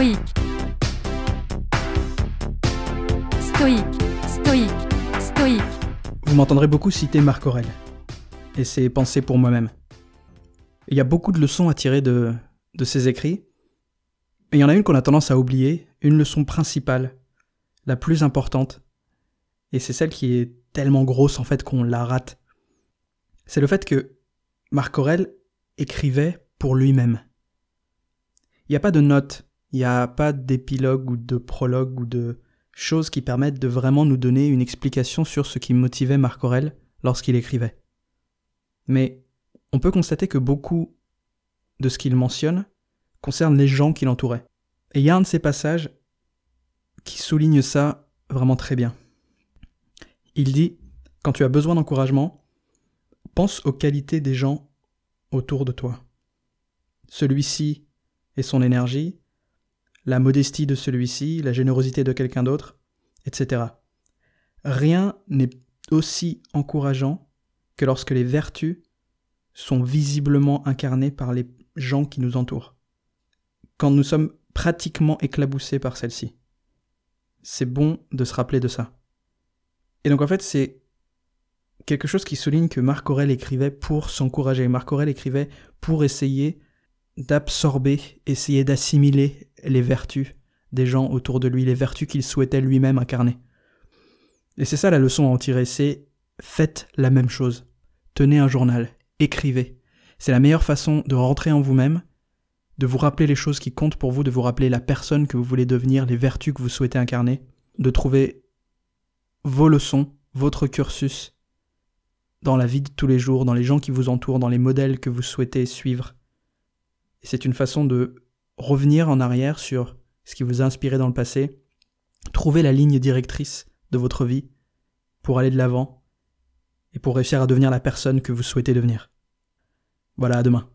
stoïque, stoïque, stoïque, stoïque. Vous m'entendrez beaucoup citer Marc Aurèle et ses pensées pour moi-même. Il y a beaucoup de leçons à tirer de, ses écrits, et il y en a une qu'on a tendance à oublier, une leçon principale, la plus importante, et c'est celle qui est tellement grosse en fait qu'on la rate. C'est le fait que Marc Aurèle écrivait pour lui-même. Il n'y a pas de notes, il n'y a pas d'épilogue ou de prologue ou de choses qui permettent de vraiment nous donner une explication sur ce qui motivait Marc Aurèle lorsqu'il écrivait. Mais on peut constater que beaucoup de ce qu'il mentionne concerne les gens qui l'entouraient. Et il y a un de ces passages qui souligne ça vraiment très bien. Il dit, quand tu as besoin d'encouragement, pense aux qualités des gens autour de toi. Celui-ci et son énergie, la modestie de celui-ci, la générosité de quelqu'un d'autre, etc. Rien n'est aussi encourageant que lorsque les vertus sont visiblement incarnées par les gens qui nous entourent. Quand nous sommes pratiquement éclaboussés par celles-ci. C'est bon de se rappeler de ça. Et donc en fait, c'est quelque chose qui souligne que Marc Aurèle écrivait pour s'encourager. Marc Aurèle écrivait pour essayer d'absorber, essayer d'assimiler les vertus des gens autour de lui, les vertus qu'il souhaitait lui-même incarner. Et c'est ça la leçon à en tirer, c'est faites la même chose. Tenez un journal, écrivez. C'est la meilleure façon de rentrer en vous-même, de vous rappeler les choses qui comptent pour vous, de vous rappeler la personne que vous voulez devenir, les vertus que vous souhaitez incarner, de trouver vos leçons, votre cursus dans la vie de tous les jours, dans les gens qui vous entourent, dans les modèles que vous souhaitez suivre. Et c'est une façon de revenir en arrière sur ce qui vous a inspiré dans le passé, trouver la ligne directrice de votre vie pour aller de l'avant et pour réussir à devenir la personne que vous souhaitez devenir. Voilà, à demain.